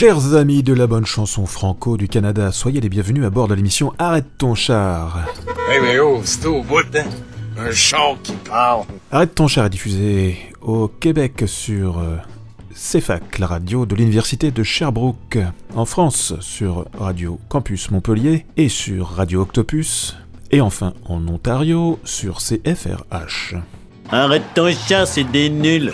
Chers amis de la bonne chanson franco du Canada, soyez les bienvenus à bord de l'émission Arrête ton char. Hey, mais oh, c'est au bout, hein? Un char qui parle. Arrête ton char est diffusé au Québec sur euh, CFAC, la radio de l'Université de Sherbrooke, en France sur Radio Campus Montpellier et sur Radio Octopus, et enfin en Ontario sur CFRH. Arrête ton chat, c'est des nuls.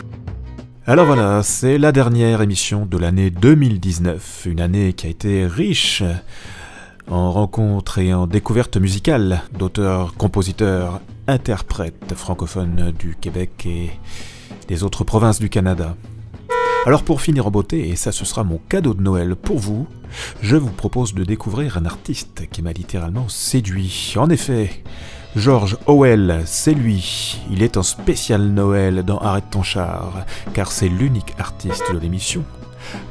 Alors voilà, c'est la dernière émission de l'année 2019, une année qui a été riche en rencontres et en découvertes musicales d'auteurs, compositeurs, interprètes francophones du Québec et des autres provinces du Canada. Alors pour finir en beauté, et ça ce sera mon cadeau de Noël pour vous, je vous propose de découvrir un artiste qui m'a littéralement séduit. En effet, George Howell, c'est lui. Il est en spécial Noël dans Arrête ton char, car c'est l'unique artiste de l'émission.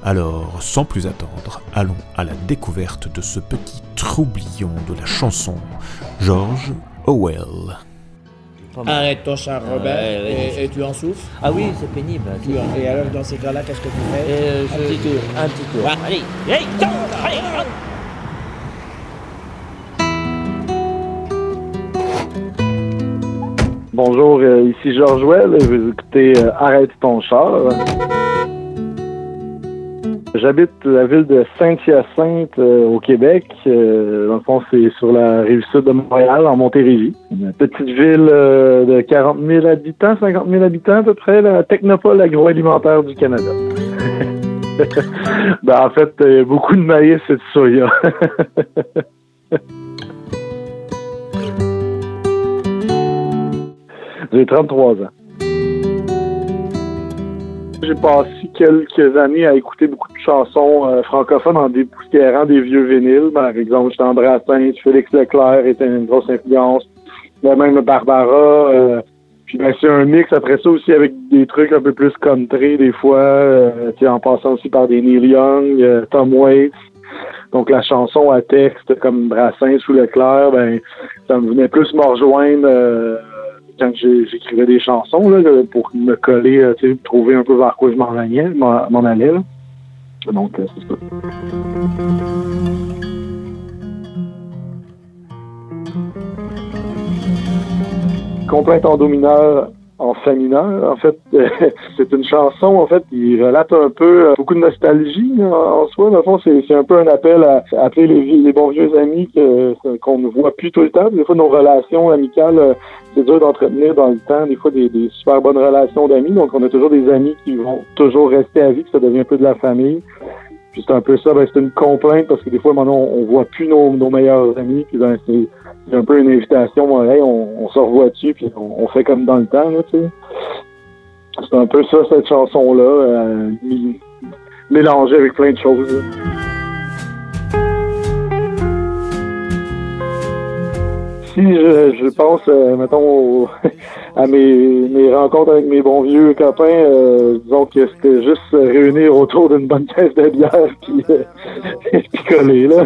Alors, sans plus attendre, allons à la découverte de ce petit troublion de la chanson, George Howell. Arrête ton char, Robert, et, et tu en souffles. Ah oui, c'est pénible. Tu en- Et alors, dans ces cas-là, qu'est-ce que tu fais? Euh, Un petit tour. Un petit tour. Ouais. Allez, hey, tiens, allez, Bonjour, euh, ici Georges Well, vous écoutez euh, Arrête ton char. J'habite la ville de Saint-Hyacinthe euh, au Québec. Euh, dans le fond, c'est sur la rive sud de Montréal, en Montérégie. Petite ville de 40 000 habitants, 50 000 habitants à peu près, la technopole agroalimentaire du Canada. ben, en fait, beaucoup de maïs et de soya. J'ai 33 ans. J'ai passé quelques années à écouter beaucoup de chansons euh, francophones en dépoussiérant des vieux vinyles. Par exemple, j'étais en Brassens, Félix Leclerc était une grosse influence. Mais même Barbara. euh, puis ben, c'est un mix après ça aussi avec des trucs un peu plus country des fois, euh, en passant aussi par des Neil Young, Tom Waits. Donc la chanson à texte comme Brassens ou Leclerc, ben ça me venait plus me rejoindre quand j'écrivais des chansons là, là, pour me coller, euh, trouver un peu vers quoi je m'en allais, m'en allais. là. Donc euh, c'est ça. Complainte en do mineur en fa mineur. En fait, c'est une chanson en fait qui relate un peu euh, beaucoup de nostalgie là, en soi. Dans le fond, c'est un peu un appel à, appeler les, les bons vieux amis qu'on ne voit plus tout le temps. Des fois, nos relations amicales, euh, c'est dur d'entretenir dans le temps. Des fois, des, des super bonnes relations d'amis. Donc, on a toujours des amis qui vont toujours rester à vie, que ça devient un peu de la famille. Puis c'est un peu ça, ben, c'est une complainte parce que des fois, maintenant, on, voit plus nos, meilleurs amis. Puis ben, c'est un peu une invitation, bon, hey, on, se revoit dessus, puis on, fait comme dans le temps, là. C'est un peu ça, cette chanson-là, euh, mélangée avec plein de choses. là. Si je, je pense, euh, mettons, à mes, rencontres avec mes bons vieux copains, euh, disons que c'était juste se réunir autour d'une bonne caisse de bière puis, euh, là.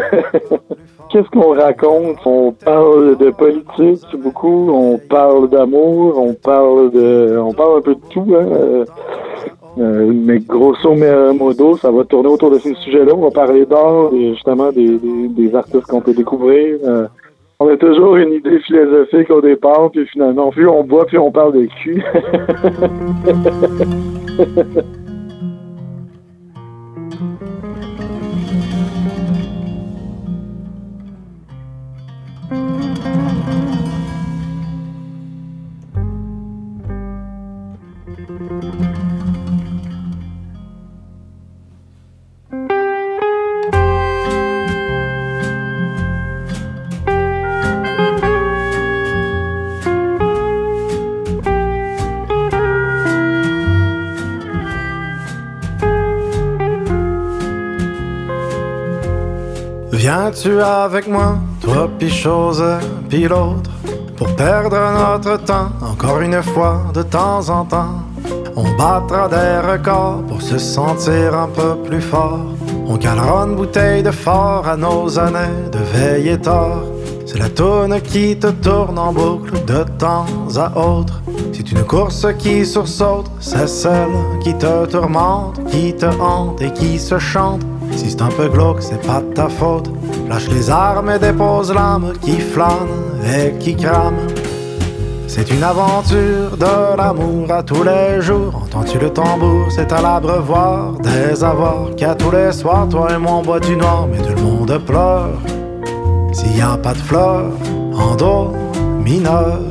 Qu'est-ce qu'on raconte? On parle de politique beaucoup, on parle d'amour, on parle de, on parle un peu de tout, hein. euh, euh, mais grosso modo, ça va tourner autour de ces sujets-là. On va parler d'art et justement des, artistes qu'on peut découvrir. Euh, on a toujours une idée philosophique au départ, puis finalement, plus on boit, puis on parle de cul. Viens-tu avec moi, toi pis chose, pis l'autre, pour perdre notre temps, encore une fois, de temps en temps? On battra des records pour se sentir un peu plus fort. On calera une bouteille de fort à nos années de veille et tort. C'est la tourne qui te tourne en boucle de temps à autre. C'est une course qui sursaute, c'est celle qui te tourmente, qui te hante et qui se chante. Si c'est un peu glauque, c'est pas de ta faute. Lâche les armes et dépose l'âme qui flâne et qui crame. C'est une aventure de l'amour à tous les jours. Entends-tu le tambour, c'est à l'abreuvoir des avoirs qu'à tous les soirs, toi et moi on boit du noir, mais tout le monde pleure. S'il y a pas de fleurs en do mineur.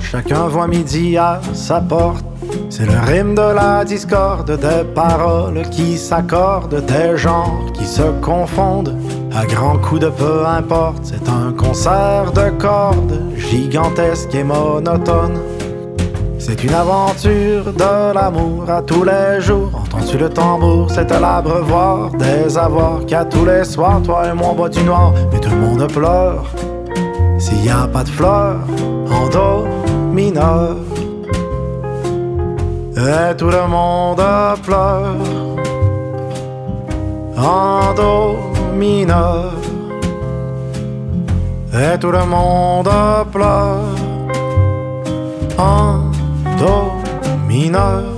Chacun voit midi à sa porte. C'est le rime de la discorde, des paroles qui s'accordent, des genres qui se confondent. À grands coups de peu importe, c'est un concert de cordes, gigantesque et monotone. C'est une aventure de l'amour à tous les jours. Entends-tu le tambour, c'est à l'abreuvoir des avoirs qu'à tous les soirs, toi et moi on boit du noir, mais tout le monde pleure. S'il y a pas de fleurs en do mineur, et tout le monde pleure. En do mineur, et tout le monde pleure. En do mineur.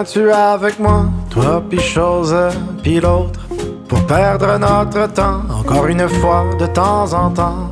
Viens-tu avec moi, toi pis chose pis l'autre, pour perdre notre temps, encore une fois de temps en temps.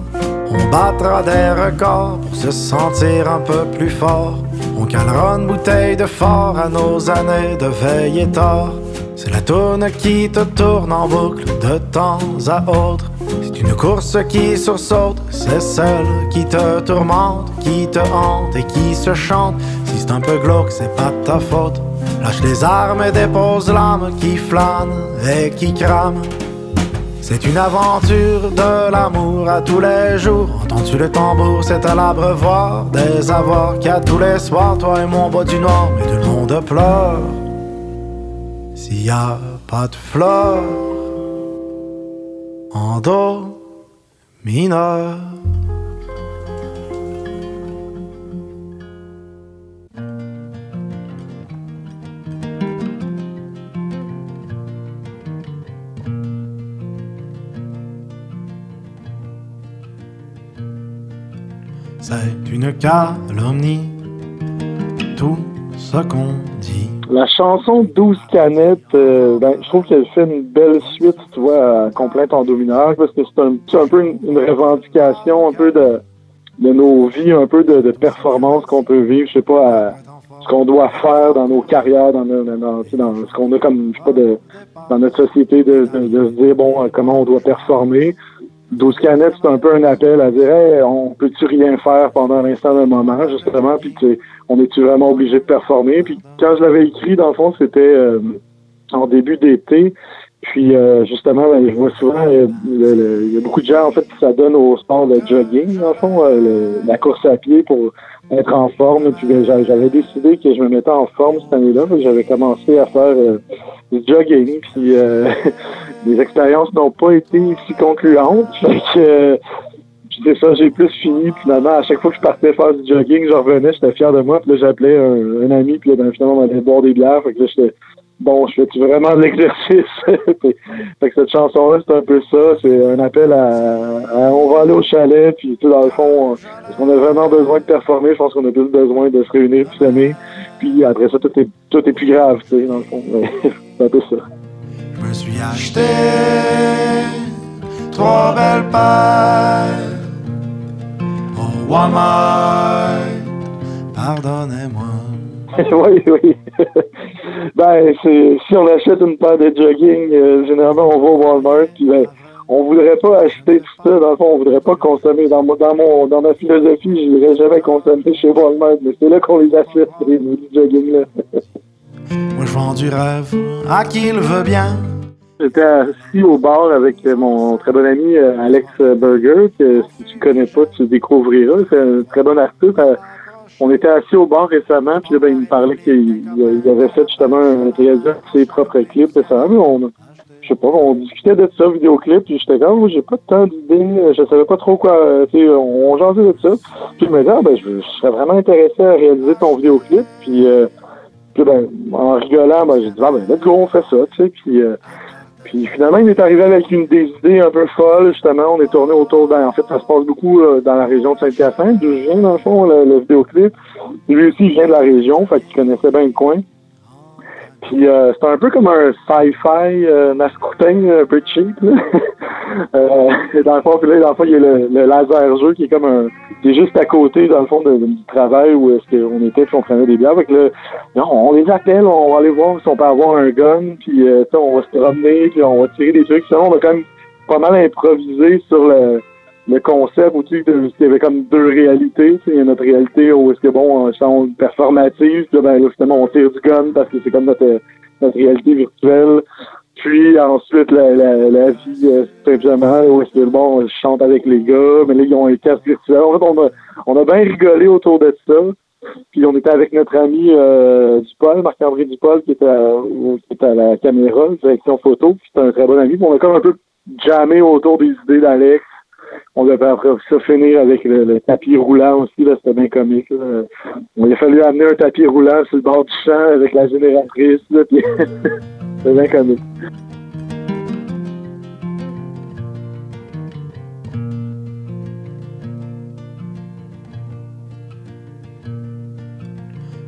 On battra des records pour se sentir un peu plus fort. On calera une bouteille de fort à nos années de veille et tort. C'est la tourne qui te tourne en boucle de temps à autre. C'est une course qui sursaute, c'est celle qui te tourmente, qui te hante et qui se chante. Si c'est un peu glauque, c'est pas ta faute. Lâche les armes et dépose l'âme qui flâne et qui crame. C'est une aventure de l'amour à tous les jours. Entends-tu le tambour, c'est à l'abreuvoir des avoirs qu'à tous les soirs, toi et mon bois du noir, mais tout le monde pleure. S'il y a pas de fleurs en do mineur. Calomnie, tout ce qu'on dit. La chanson 12 canettes, euh, ben, je trouve qu'elle fait une belle suite, tu vois, à Complainte en dominage, parce que c'est un, peu une, revendication un peu de, nos vies, un peu de, performance qu'on peut vivre, je sais pas, ce qu'on doit faire dans nos carrières, dans, dans, ce qu'on a comme, je sais pas, dans notre société, de, de, de se dire, bon, euh, comment on doit performer. 12 canettes, c'est un peu un appel à dire, hey, on peut-tu rien faire pendant l'instant d'un moment, justement, puis on est-tu vraiment obligé de performer? Puis quand je l'avais écrit, dans le fond, c'était euh, en début d'été. Puis euh, justement, ben, je vois souvent, euh, il y a beaucoup de gens, en fait, qui s'adonnent au sport de jogging, dans le fond, euh, la course à pied pour être en forme. Puis j'a- j'avais décidé que je me mettais en forme cette année-là. J'avais commencé à faire euh, du jogging. Puis euh, les expériences n'ont pas été si concluantes. Fait que, euh, c'est ça, j'ai plus fini. Finalement, à chaque fois que je partais faire du jogging, je revenais, j'étais fier de moi. Puis là, j'appelais un, un ami, puis là, ben, finalement, on allait boire des bières. Fait que là, bon, je fais-tu vraiment de l'exercice? fait que cette chanson-là, c'est un peu ça. C'est un appel à, à- on va aller au chalet, puis tout dans le fond, est-ce qu'on a vraiment besoin de performer? Je pense qu'on a plus besoin de se réunir, puis s'aimer. Puis après ça, tout est, tout est plus grave, tu sais, dans le fond. C'est un peu ça. Je me suis acheté trois belles paires au Walmart. Pardonnez-moi. oui, oui. Ben, c'est, si on achète une paire de jogging, euh, généralement, on va au Walmart, puis ben, on voudrait pas acheter tout ça. Dans le fond, on voudrait pas consommer. Dans, dans, mon, dans ma philosophie, je voudrais jamais consommer chez Walmart, mais c'est là qu'on les achète, les, jogging-là. Moi, je vends du rêve à qui il veut bien. J'étais assis au bar avec mon très bon ami euh, Alex Burger, que si tu connais pas, tu découvriras. C'est un très bon artiste. Euh, on était assis au bar récemment, puis là, ben, il me parlait qu'il avait fait justement un réalisation de ses propres clips. Mais on, je sais pas, on discutait de ça, vidéoclip, puis j'étais comme, j'ai pas tant d'idées, je savais pas trop quoi, tu sais, on, on jasait de ça. Puis il me dit, ah, ben, je, serais vraiment intéressé à réaliser ton vidéoclip, puis, euh, puis ben, en rigolant, ben, j'ai dit, ah, ben, let's go, on fait ça, tu sais, puis, euh, puis finalement, il est arrivé avec une des idées un peu folles, justement. On est tourné autour, ben, en fait, ça se passe beaucoup euh, dans la région de Saint-Hyacinthe, d'où je viens, dans le fond, le, le vidéoclip. Lui aussi, il vient de la région, fait qu'il connaissait bien le coin. Puis euh, c'est un peu comme un sci-fi euh, mascoutin un peu cheap. Là. euh, dans le fond, puis là, dans le fond, il y a le, le, laser jeu qui est comme un. qui est juste à côté, dans le fond, du travail où est-ce qu'on était puis on prenait des bières. Avec le. Non, on les appelle, on va aller voir si on peut avoir un gun, puis euh, on va se promener, puis on va tirer des trucs. Sinon, on va quand même pas mal improviser sur le le concept où tu il y avait comme deux réalités. Il y a notre réalité où est-ce que bon, on change performative, ben, là, justement, on tire du gun parce que c'est comme notre, notre réalité virtuelle. Puis ensuite la, la, la vie euh, simplement où est-ce que bon, je chante avec les gars, mais là ils ont un casque virtuel. En fait, on a on a bien rigolé autour de ça. Puis on était avec notre ami euh, Dupol, Marc-André Dupol, qui était, à, qui était à la caméra, direction photo, puis c'était un très bon ami. On a comme un peu jamais autour des idées d'Alex on devait après ça finir avec le, tapis roulant aussi, là, c'était bien comique. Il a fallu amener un tapis roulant sur le bord du champ avec la génératrice, c'était bien comique.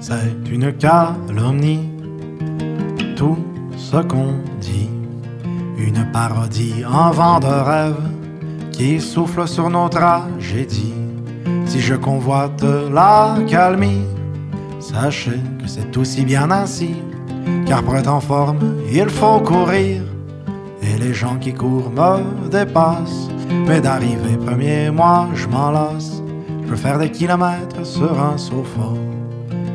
C'est une calomnie, tout ce qu'on dit, une parodie en vent de rêve qui souffle sur nos tragédies. Si je convoite la calmie, sachez que c'est aussi bien ainsi, car pour être en forme, il faut courir, et les gens qui courent me dépassent. Mais d'arriver premier, moi je m'en lasse. Je peux faire des kilomètres sur un sofa.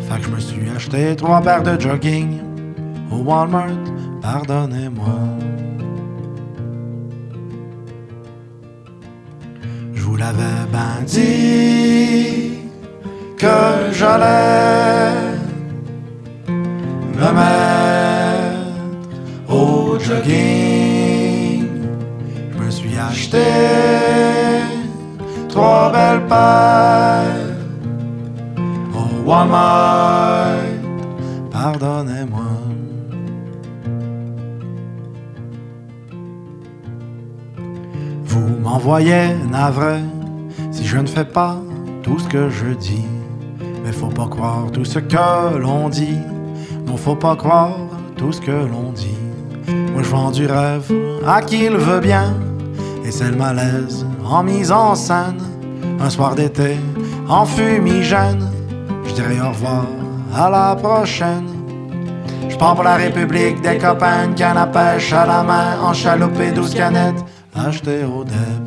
Fait que je me suis acheté trois paires de jogging au Walmart, pardonnez-moi. L'avais bien dit que j'allais me mettre au jogging. Je me suis acheté trois belles paires au Walmart. Pardonnez-moi. Vous m'envoyez navré je ne fais pas tout ce que je dis. Mais faut pas croire tout ce que l'on dit. Non, faut pas croire tout ce que l'on dit. Moi je vends du rêve à qui il veut bien. Et c'est le malaise en mise en scène. Un soir d'été en fumigène. Je dirais au revoir à la prochaine. Je prends pour la République des copains, canne à pêche à la main, en chaloupe et douze canettes acheté au Deb.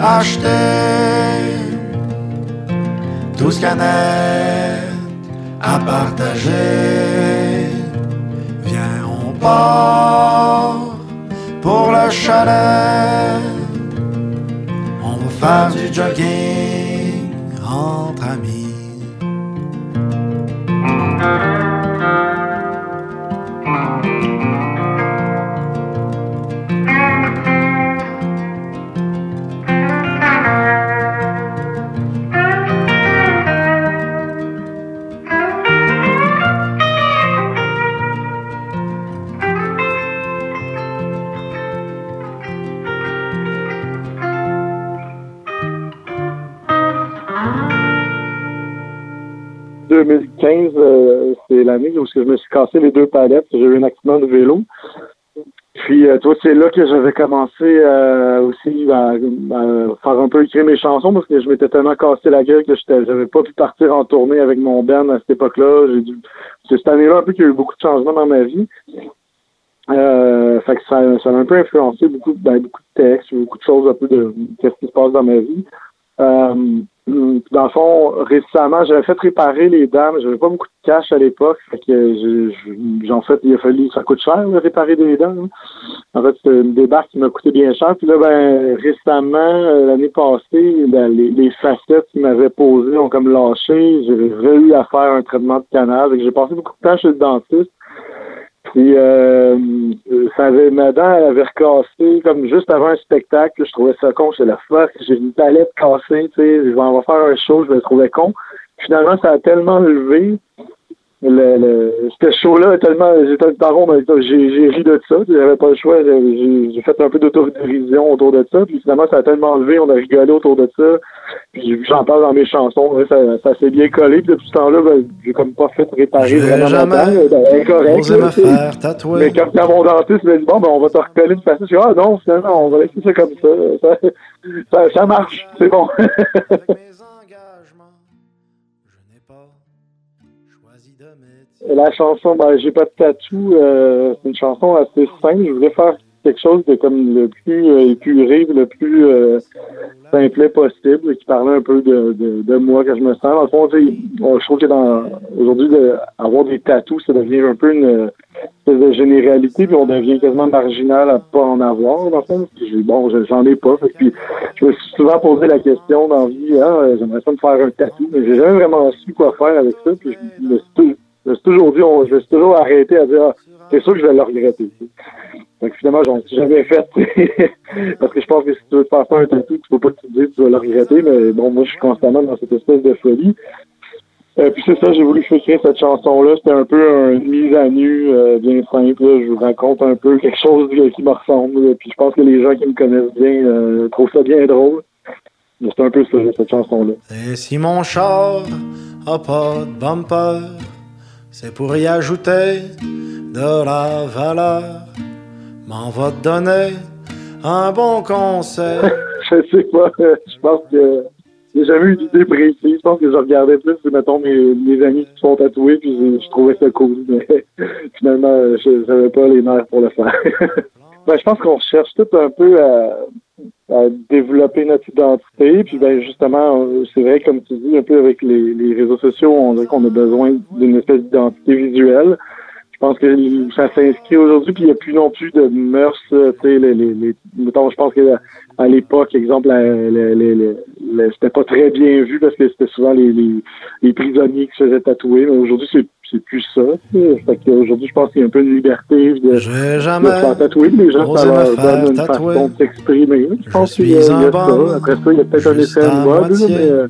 Acheté douze canettes à partager. Viens, on part pour le chalet. On va faire du jogging 2015, euh, c'est l'année où je me suis cassé les deux palettes. J'ai eu un accident de vélo. Puis, euh, toi, c'est là que j'avais commencé euh, aussi à, faire un peu écrire mes chansons parce que je m'étais tellement cassé la gueule que j'avais pas pu partir en tournée avec mon band à cette époque-là. C'est cette année-là un peu qu'il y a eu beaucoup de changements dans ma vie. Euh, ça, ça a un peu influencé beaucoup, ben, beaucoup de textes, beaucoup de choses un peu de qu'est-ce qui se passe dans ma vie. Euh, dans le fond, récemment, j'avais fait réparer les dames. J'avais pas beaucoup de cash à l'époque. Fait que j'en fait, il a fallu, ça coûte cher, réparer des dents. Hein. En fait, c'est une débarque qui m'a coûté bien cher. Puis là, ben, récemment, euh, l'année passée, ben, les, les, facettes qui m'avaient posées ont comme lâché. J'ai eu à faire un traitement de canal. J'ai passé beaucoup de temps chez le dentiste. Puis euh, ça avait, ma dent elle avait recassé comme juste avant un spectacle. Je trouvais ça con, c'est la fois j'ai une palette cassée, tu sais, je vais en faire un show, je me trouvais con. Finalement, ça a tellement levé le, le, ce show-là est tellement. J'étais rond, j'ai, j'ai ri de ça. J'avais pas le choix. J'ai, j'ai fait un peu d'autodérision autour de ça. Puis finalement, ça a tellement levé, on a rigolé autour de ça. Puis j'en parle dans mes chansons. Ça, ça s'est bien collé. Puis depuis ce temps-là, ben, j'ai comme pas fait réparer j'ai vraiment jamais ben, incorrect. me faire tatouer. Mais quand, quand mon dentiste m'a dit bon ben on va te recoller une façon, je dis Ah non, finalement, on va laisser ça comme ça. Ça, ça, ça marche, c'est bon. La chanson, ben, j'ai pas de tatou. Euh, c'est une chanson assez simple. Je voulais faire quelque chose de comme le plus euh, épuré, le plus euh, simplet possible, qui parlait un peu de, de, moi que je me sens. Dans le fond, je trouve que dans aujourd'hui avoir des tatous, ça devient un peu une espèce de généralité, puis on devient quasiment marginal à pas en avoir. Dans le fond, bon, j'en ai pas. Puis je me suis souvent posé la question dans la vie, hein, j'aimerais ça me faire un tatou, mais j'ai jamais vraiment su quoi faire avec ça. Puis je me suis toujours dit, je me suis toujours arrêté à dire, ah, c'est sûr que je vais le regretter. Donc finalement, j'en suis jamais fait. Parce que je pense que si tu veux te faire un tatou, tu peux pas te dire que tu vas le regretter, mais bon, moi je suis constamment dans cette espèce de folie. Euh, puis c'est ça, j'ai voulu écrire cette chanson-là. C'était un peu une mise à nu euh, bien simple. Je vous raconte un peu quelque chose qui me ressemble. Puis je pense que les gens qui me connaissent bien euh, trouvent ça bien drôle. C'est un peu ça, cette chanson-là. Et si mon char a pas de bumper c'est pour y ajouter de la valeur. M'en va te donner un bon conseil. je sais pas, je pense que j'ai jamais eu d'idée précise. Je pense que je regardais plus, mettons, mes, mes amis qui sont tatoués, puis je, trouvais ça cool. Mais finalement, je n'avais pas les nerfs pour le faire. ben, je pense qu'on cherche tout un peu à à développer notre identité. Puis ben justement, c'est vrai, comme tu dis, un peu avec les, les réseaux sociaux, on dirait qu'on a besoin d'une espèce d'identité visuelle. Je pense que ça s'inscrit aujourd'hui, puis il n'y a plus non plus de mœurs, tu sais, les, les, les, mettons, je pense que à l'époque, exemple, c'était pas très bien vu parce que c'était souvent les, les, prisonniers qui se faisaient tatouer, mais aujourd'hui, c'est c'est plus ça. Fait qu'aujourd'hui, je pense qu'il y a un peu de liberté de, de se faire tatouer. Les gens, ça leur donne une façon de s'exprimer. Je pense qu'il y a, ça. Après ça, il y a peut-être un effet de mode, mais euh.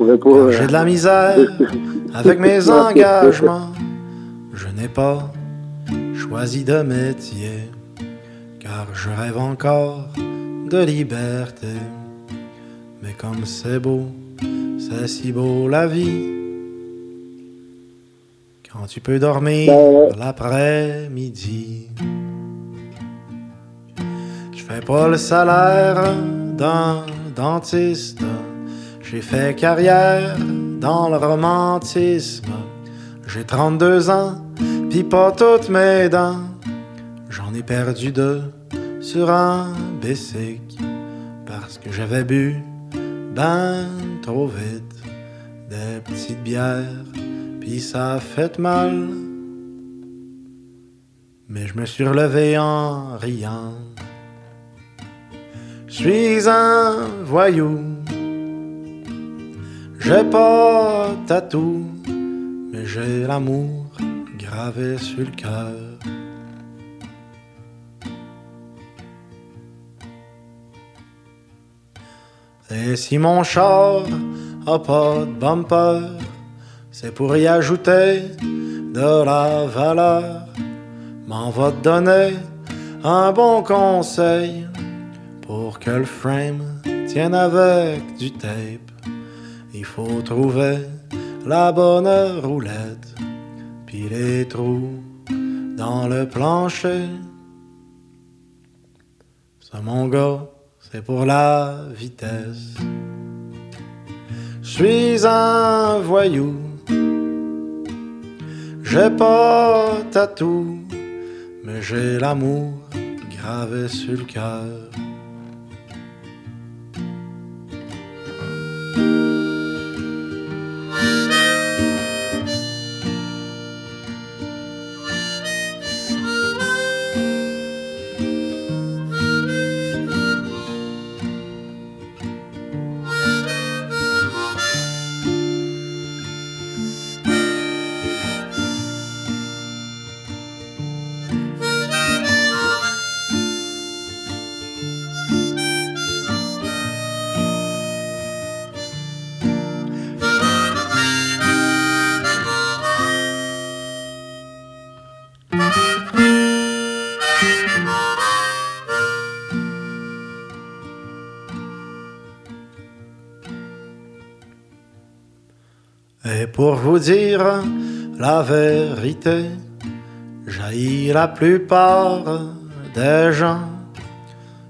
Euh, J'ai de la misère avec mes engagements. Je n'ai pas choisi de métier, car je rêve encore de liberté. Mais comme c'est beau, c'est si beau la vie quand tu peux dormir ben, l'après-midi. Je fais pas le salaire d'un dentiste. J'ai fait carrière dans le romantisme. J'ai 32 ans, pis pas toutes mes dents. J'en ai perdu deux sur un bessic parce que j'avais bu ben trop vite des petites bières ça fait mal. Mais je me suis relevé en riant. Je suis un voyou. J'ai pas tatou, mais j'ai l'amour gravé sur le cœur. Et si mon char a pas de bumper, c'est pour y ajouter de la valeur. M'en va te donner un bon conseil pour que le frame tienne avec du tape. Il faut trouver la bonne roulette, puis les trous dans le plancher. Ça, mon gars, c'est pour la vitesse. Je suis un voyou, j'ai pas tatou, mais j'ai l'amour gravé sur le cœur. Pour vous dire la vérité, jaillit la plupart des gens.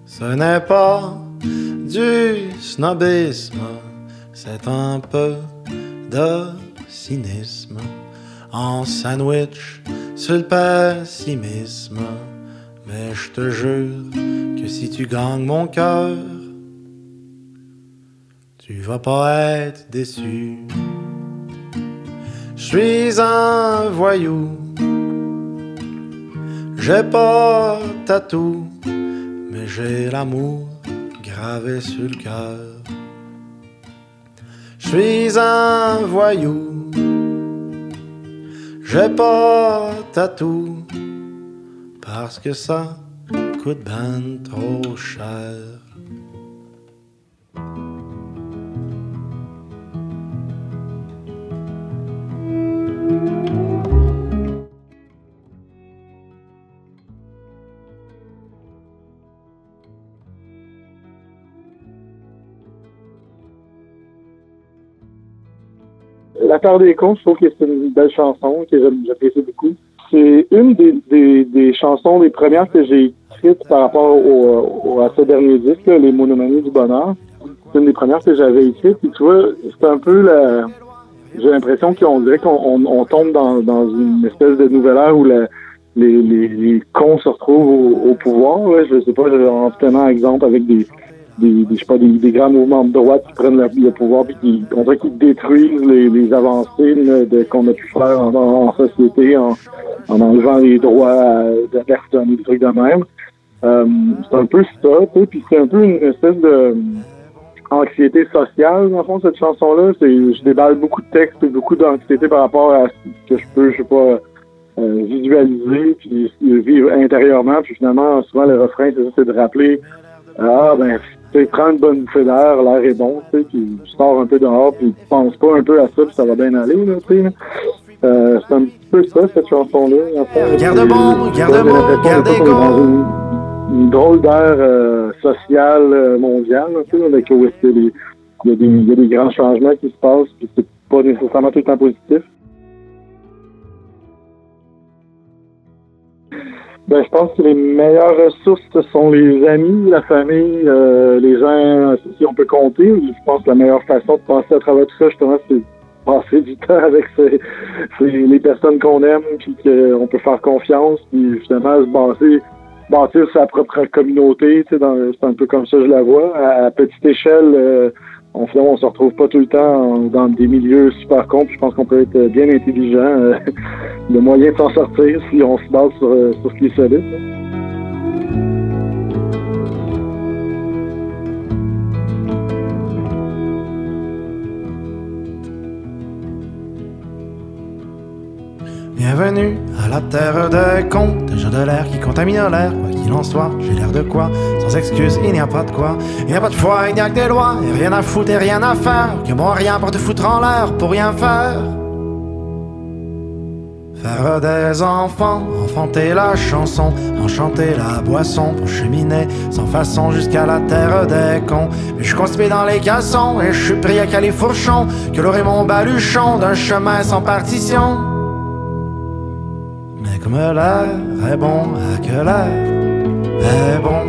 Ce n'est pas du snobisme, c'est un peu de cynisme en sandwich sur le pessimisme. Mais je te jure que si tu gagnes mon cœur, tu vas pas être déçu. Je suis un voyou, j'ai pas tatou, mais j'ai l'amour gravé sur le cœur. Je suis un voyou, j'ai pas tatou, parce que ça coûte ben trop cher. Terre des Cons, je trouve que c'est une belle chanson que j'apprécie beaucoup. C'est une des, des, des chansons, les premières que j'ai écrites par rapport au, au- à ce dernier disque, Les Monomanies du Bonheur. C'est une des premières que j'avais écrites. Puis tu vois, c'est un peu la... J'ai l'impression qu'on dirait qu'on on, on tombe dans, une espèce de nouvelle ère où la- les, cons se retrouvent au, pouvoir. là. Je sais pas, en tenant exemple avec des, des, des, je sais pas, des, des grands mouvements de droite qui prennent le, pouvoir puis qui, on dirait qu'ils détruisent les, les avancées qu'on a pu faire en, en société en, en enlevant les droits euh, de personnes, des trucs de même. Euh, c'est un peu ça, puis c'est un peu une espèce de euh, anxiété sociale, dans le fond, cette chanson-là. Je déballe beaucoup de textes et beaucoup d'anxiété par rapport à ce que je peux, je sais pas, euh, visualiser, puis vivre intérieurement, puis finalement, souvent, le refrain, c'est de rappeler ah, ben, tu sais, prends une bonne bouffée d'air, l'air est bon, tu sais, puis tu sors un peu dehors, puis tu penses pas un peu à ça, puis ça va bien aller, là, tu sais. Euh, c'est un peu ça, cette chanson-là. fait. Garde bon, garde j'ai bon, garde bon. une, drôle d'air euh, social euh, mondial, un peu, avec les- il y, a des, il y a des grands changements qui se passent, puis c'est pas nécessairement tout le temps positif. Ben, je pense que les meilleures ressources, ce sont les amis, la famille, euh, les gens, si on peut compter. Je pense que la meilleure façon de passer à travers tout ça, justement, c'est de passer du temps avec les personnes qu'on aime, puis qu'on peut faire confiance, puis justement se baser, bâtir sa propre communauté. C'est un peu comme ça que je la vois. À, à petite échelle, euh, on, finalement, on se retrouve pas tout le temps en- dans des milieux super cons, puis je pense qu'on peut être bien intelligent. euh, le moyen de s'en sortir si on se base sur, euh, sur ce qui est solide. Bienvenue la terre des contes, déjà de l'air qui contamine l'air, quoi qu'il en soit, j'ai l'air de quoi, sans excuse, il n'y a pas de quoi, il n'y a pas de foi, il n'y a que des lois, et rien à foutre et rien à faire, que bon rien pour te foutre en l'air, pour rien faire. Faire des enfants, enfanter la chanson, enchanter la boisson pour cheminer sans façon jusqu'à la terre des cons. Mais je constipé dans les cassons et je suis pris à califourchon, que l'aurait mon baluchon d'un chemin sans partition. Comme l'air est bon, à que l'air est bon.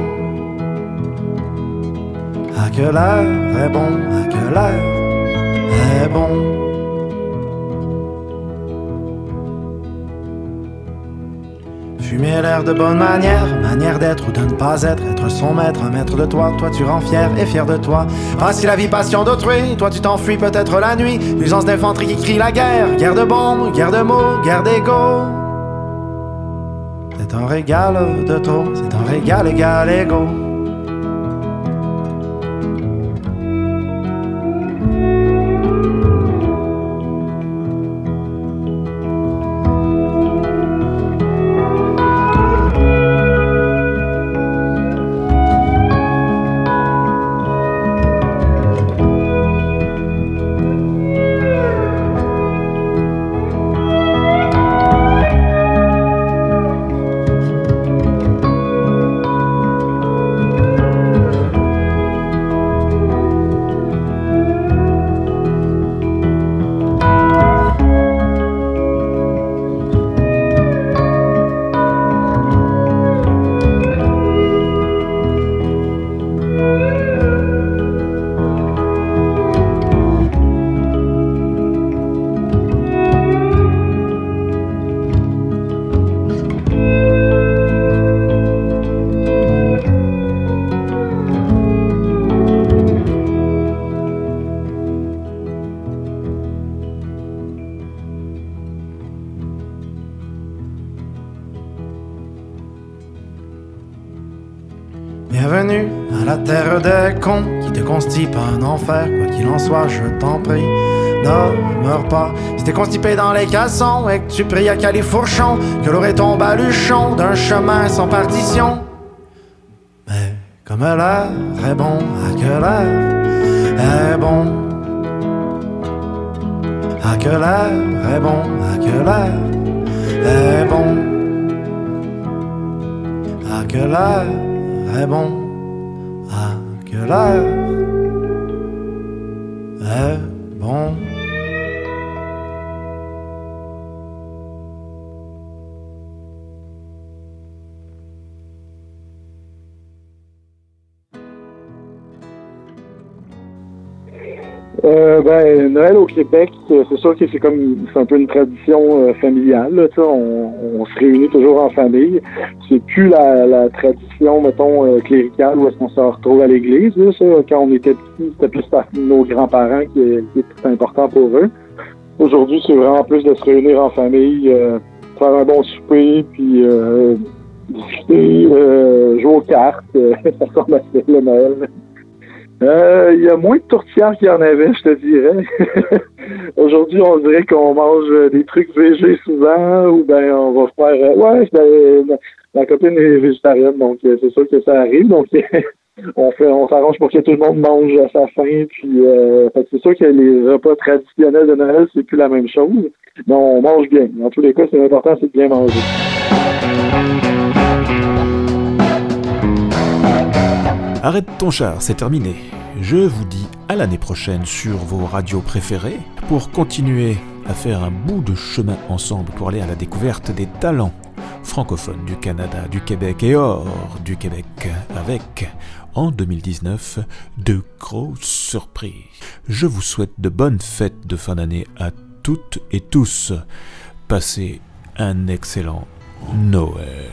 À que l'air est bon, à que l'air est bon. Fumer l'air de bonne manière, manière d'être ou de ne pas être, être son maître, un maître de toi, toi tu rends fier et fier de toi. si la vie passion d'autrui, toi tu t'enfuis peut-être la nuit, l'usance d'infanterie qui crie la guerre, guerre de bombes, guerre de mots, guerre d'ego. C'est un régal de taux, c'est un régal égal égo. quoi qu'il en soit, je t'en prie. Ne meurs pas. Si t'es constipé dans les cassons et que tu pries à califourchon, que l'aurait ton baluchon d'un chemin sans partition. Mais comme l'air est bon, à que l'air est bon. À que l'air est bon, à que l'air est bon. À que l'air est bon, à Euh, ben, Noël au Québec, c'est sûr que c'est comme c'est un peu une tradition euh, familiale. Là, on, on, se réunit toujours en famille. C'est plus la, tradition, mettons, euh, cléricale où est-ce qu'on se retrouve à l'église. Ça, quand on était petit, c'était plus nos grands-parents qui, qui était important pour eux. Aujourd'hui, c'est vraiment plus de se réunir en famille, faire un bon souper, puis discuter, jouer aux cartes. ça ressemble à le Noël. Euh, il y a moins de tourtières qu'il y en avait, je te dirais. Aujourd'hui, on dirait qu'on mange des trucs végés souvent, ou ben on va faire. Euh, ouais, ben, ma copine est végétarienne, donc euh, c'est sûr que ça arrive. Donc on fait, on s'arrange pour que tout le monde mange à sa faim. Puis c'est sûr que les repas traditionnels de Noël, c'est plus la même chose. Mais on mange bien. En tous les cas, c'est important, c'est de bien manger. Arrête ton char, c'est terminé. Je vous dis à l'année prochaine sur vos radios préférées pour continuer à faire un bout de chemin ensemble pour aller à la découverte des talents francophones du Canada, du Québec et hors du Québec avec en 2019 de grosses surprises. Je vous souhaite de bonnes fêtes de fin d'année à toutes et tous. Passez un excellent Noël.